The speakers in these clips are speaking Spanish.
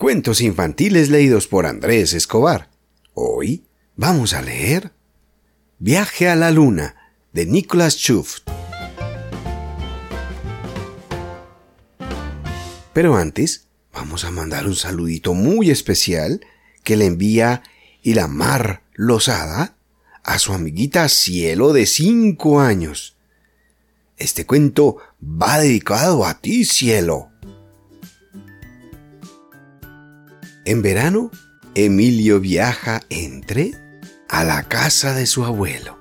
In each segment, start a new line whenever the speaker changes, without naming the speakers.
Cuentos infantiles leídos por Andrés Escobar. Hoy vamos a leer Viaje a la Luna de Nicholas Schuft. Pero antes, vamos a mandar un saludito muy especial que le envía Ilamar Lozada a su amiguita Cielo de 5 años. Este cuento va dedicado a ti, Cielo. En verano, Emilio viaja entre a la casa de su abuelo.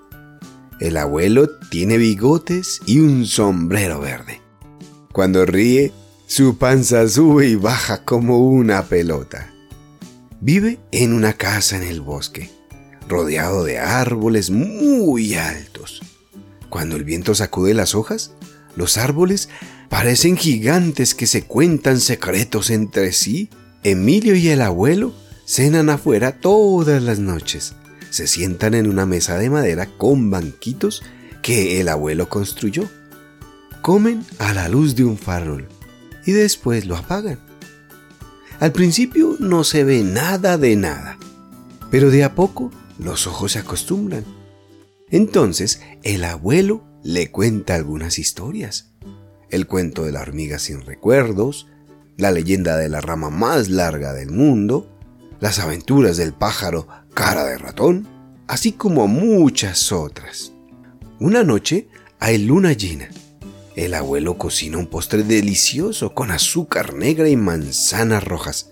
El abuelo tiene bigotes y un sombrero verde. Cuando ríe, su panza sube y baja como una pelota. Vive en una casa en el bosque, rodeado de árboles muy altos. Cuando el viento sacude las hojas, los árboles parecen gigantes que se cuentan secretos entre sí Emilio y el abuelo cenan afuera todas las noches. Se sientan en una mesa de madera con banquitos que el abuelo construyó. Comen a la luz de un farol y después lo apagan. Al principio no se ve nada de nada, pero de a poco los ojos se acostumbran. Entonces el abuelo le cuenta algunas historias. El cuento de la hormiga sin recuerdos, la leyenda de la rama más larga del mundo, las aventuras del pájaro cara de ratón, así como muchas otras. Una noche hay luna llena. El abuelo cocina un postre delicioso con azúcar negra y manzanas rojas.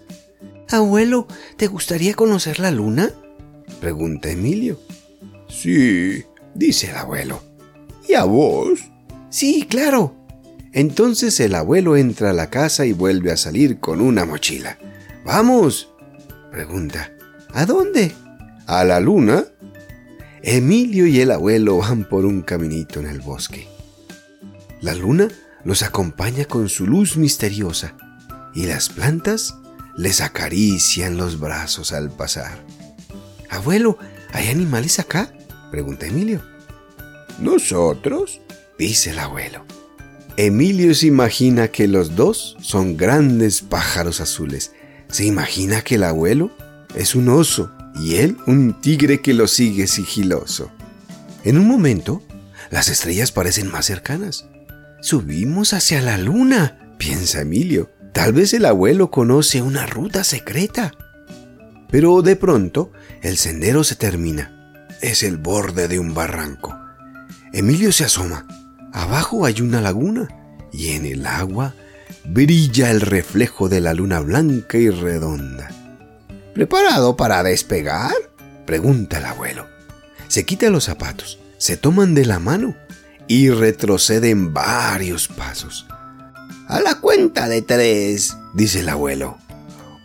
Abuelo, ¿te gustaría conocer la luna? pregunta Emilio. Sí, dice el abuelo. ¿Y a vos? Sí, claro, entonces el abuelo entra a la casa y vuelve a salir con una mochila. ¡Vamos! pregunta. ¿A dónde? ¿A la luna? Emilio y el abuelo van por un caminito en el bosque. La luna los acompaña con su luz misteriosa y las plantas les acarician los brazos al pasar. Abuelo, ¿hay animales acá? pregunta Emilio. ¿Nosotros? dice el abuelo. Emilio se imagina que los dos son grandes pájaros azules. Se imagina que el abuelo es un oso y él un tigre que lo sigue sigiloso. En un momento, las estrellas parecen más cercanas. Subimos hacia la luna, piensa Emilio. Tal vez el abuelo conoce una ruta secreta. Pero de pronto, el sendero se termina. Es el borde de un barranco. Emilio se asoma. Abajo hay una laguna y en el agua brilla el reflejo de la luna blanca y redonda. ¿Preparado para despegar? pregunta el abuelo. Se quita los zapatos, se toman de la mano y retroceden varios pasos. A la cuenta de tres, dice el abuelo.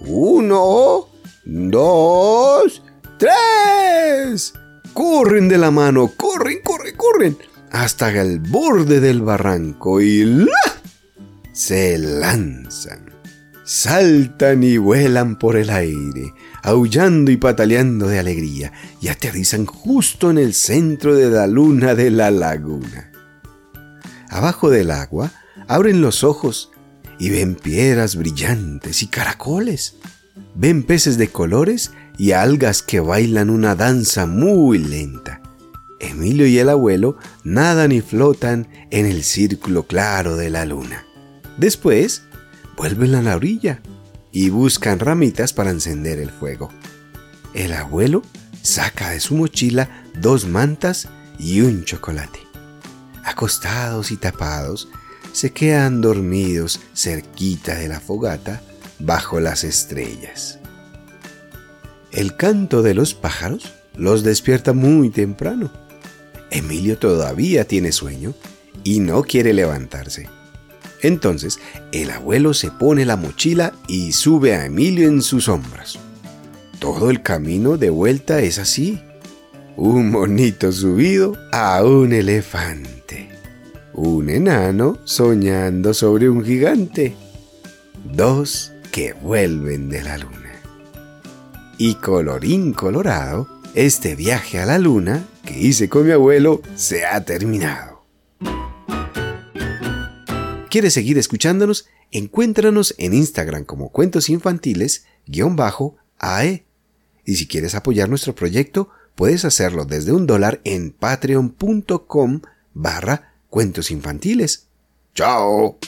Uno, dos, tres. Corren de la mano, corren, corren, corren hasta el borde del barranco y ¡la! se lanzan. Saltan y vuelan por el aire, aullando y pataleando de alegría, y aterrizan justo en el centro de la luna de la laguna. Abajo del agua abren los ojos y ven piedras brillantes y caracoles. Ven peces de colores y algas que bailan una danza muy lenta. Emilio y el abuelo nadan y flotan en el círculo claro de la luna. Después, vuelven a la orilla y buscan ramitas para encender el fuego. El abuelo saca de su mochila dos mantas y un chocolate. Acostados y tapados, se quedan dormidos cerquita de la fogata bajo las estrellas. El canto de los pájaros los despierta muy temprano Emilio todavía tiene sueño y no quiere levantarse. Entonces el abuelo se pone la mochila y sube a Emilio en sus hombros. Todo el camino de vuelta es así. Un monito subido a un elefante. Un enano soñando sobre un gigante. Dos que vuelven de la luna. Y colorín colorado, este viaje a la luna que hice con mi abuelo se ha terminado. ¿Quieres seguir escuchándonos? Encuéntranos en Instagram como Cuentos Infantiles-AE. Y si quieres apoyar nuestro proyecto, puedes hacerlo desde un dólar en patreon.com barra cuentos infantiles. ¡Chao!